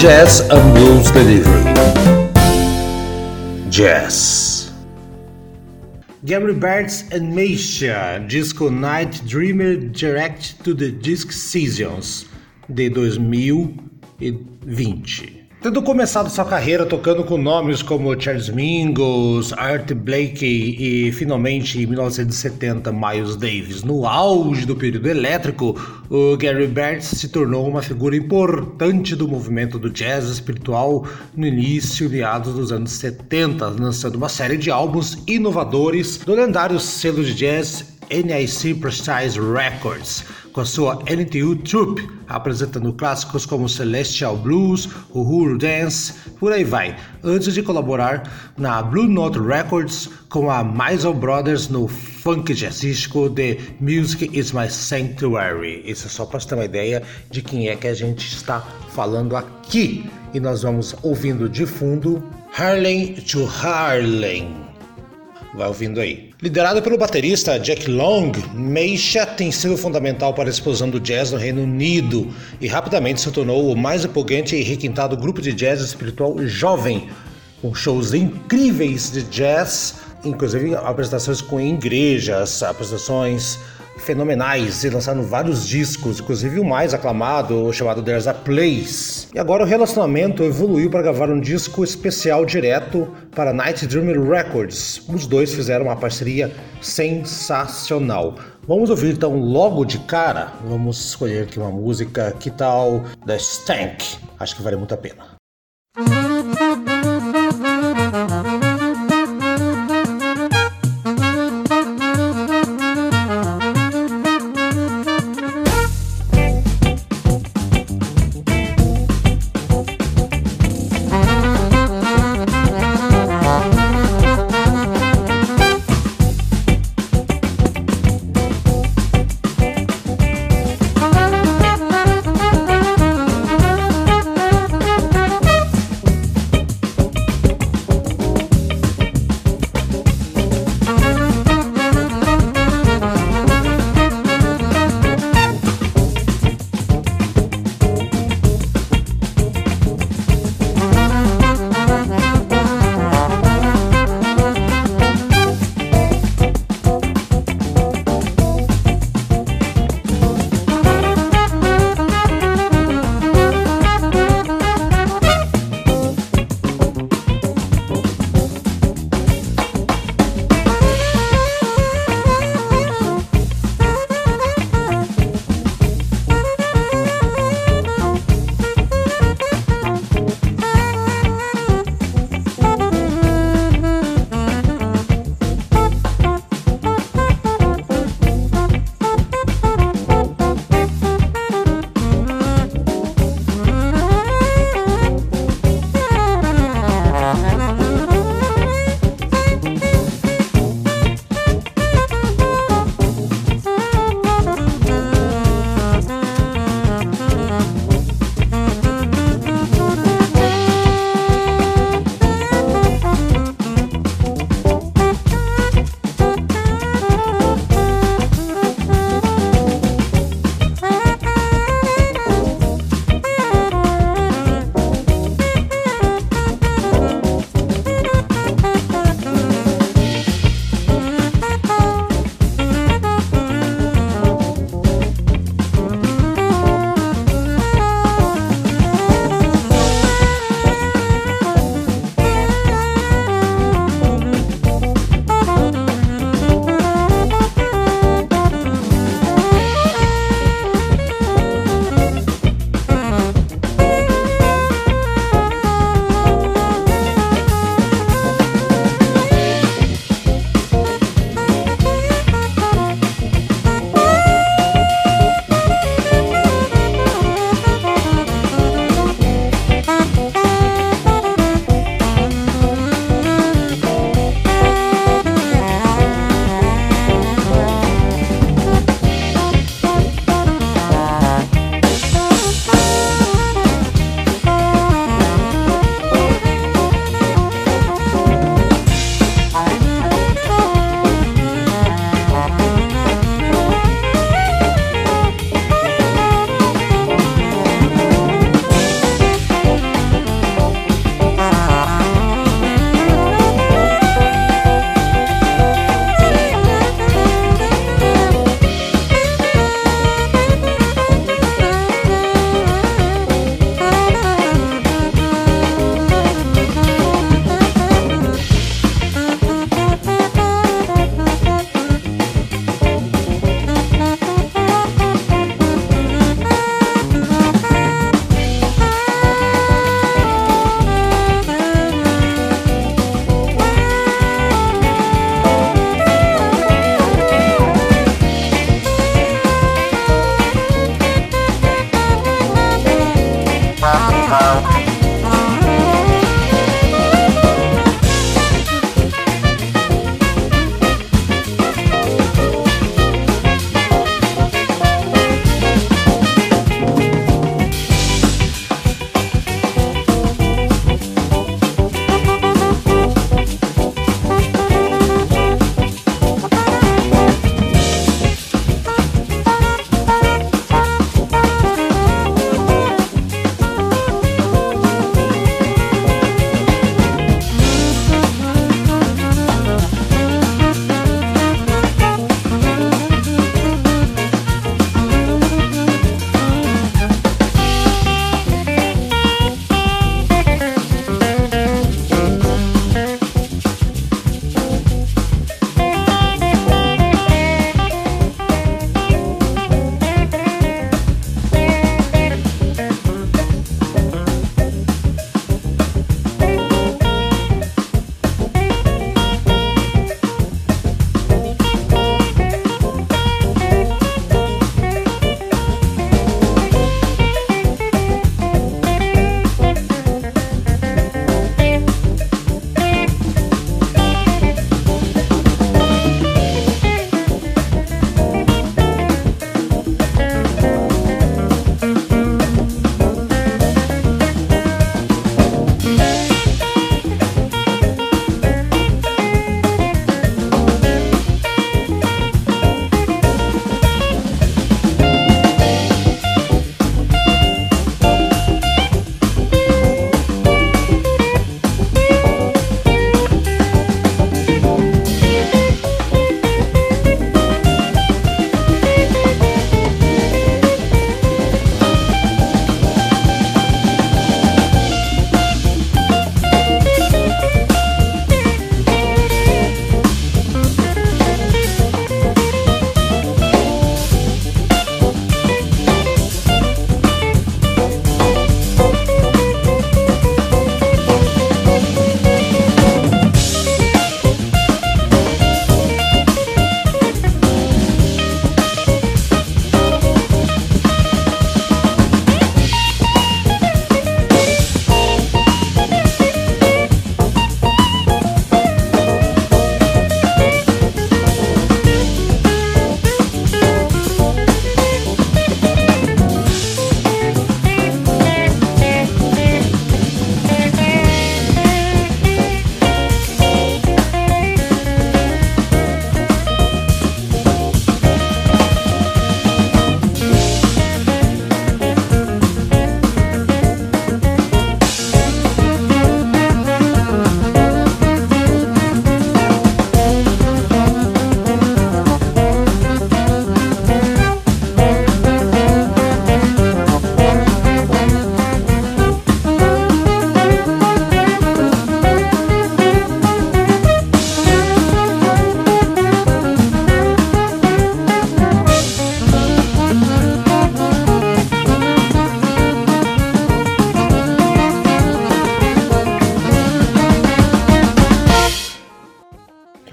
Jazz and Blues Delivery. Jazz. Gary Bartz and Meisha, disco Night Dreamer Direct to the Disc Seasons, de 2020. Tendo começado sua carreira tocando com nomes como Charles Mingus, Art Blakey e finalmente em 1970 Miles Davis, no auge do período elétrico, o Gary Bartz se tornou uma figura importante do movimento do jazz espiritual no início e meados dos anos 70, lançando uma série de álbuns inovadores do lendário selo de jazz NIC Precise Records, com a sua NTU Troupe, apresentando clássicos como Celestial Blues, Uhuru Dance, por aí vai, antes de colaborar na Blue Note Records com a Maisel Brothers no funk jazzístico The Music is My Sanctuary. Isso é só para ter uma ideia de quem é que a gente está falando aqui. E nós vamos ouvindo de fundo Harlem to Harlem. Vai ouvindo aí. Liderado pelo baterista Jack Long, Meisha tem sido fundamental para a explosão do jazz no Reino Unido e rapidamente se tornou o mais empolgante e requintado grupo de jazz espiritual jovem, com shows incríveis de jazz, inclusive apresentações com igrejas, apresentações fenomenais e lançaram vários discos, inclusive o mais aclamado, chamado There's a Place. E agora o relacionamento evoluiu para gravar um disco especial direto para Night Dreamer Records. Os dois fizeram uma parceria sensacional. Vamos ouvir então logo de cara. Vamos escolher aqui uma música. Que tal The Stank? Acho que vale muito a pena.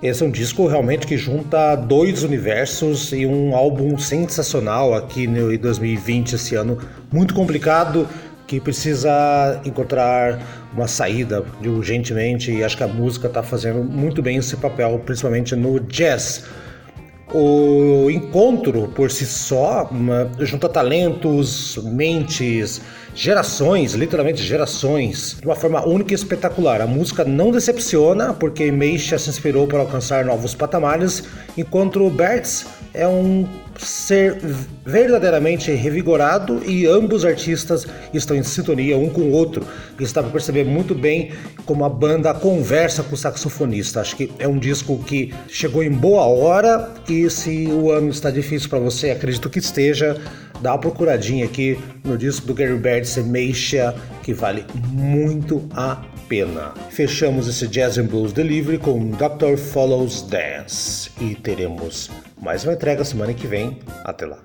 Esse é um disco realmente que junta dois universos e um álbum sensacional aqui no 2020 esse ano, muito complicado, que precisa encontrar uma saída urgentemente e acho que a música está fazendo muito bem esse papel, principalmente no jazz. O encontro por si só junta talentos, mentes, gerações, literalmente gerações, de uma forma única e espetacular. A música não decepciona, porque Meisha se inspirou para alcançar novos patamares, enquanto Bertz é um ser verdadeiramente revigorado e ambos artistas estão em sintonia um com o outro. Isso dá para perceber muito bem como a banda conversa com o saxofonista. Acho que é um disco que chegou em boa hora e se o ano está difícil para você, acredito que esteja, dá uma procuradinha aqui no disco do Gary Bird Meisha, que vale muito a pena. Fechamos esse Jazz and Blues Delivery com Dr. Follows Dance e teremos mais uma entrega semana que vem. Até lá.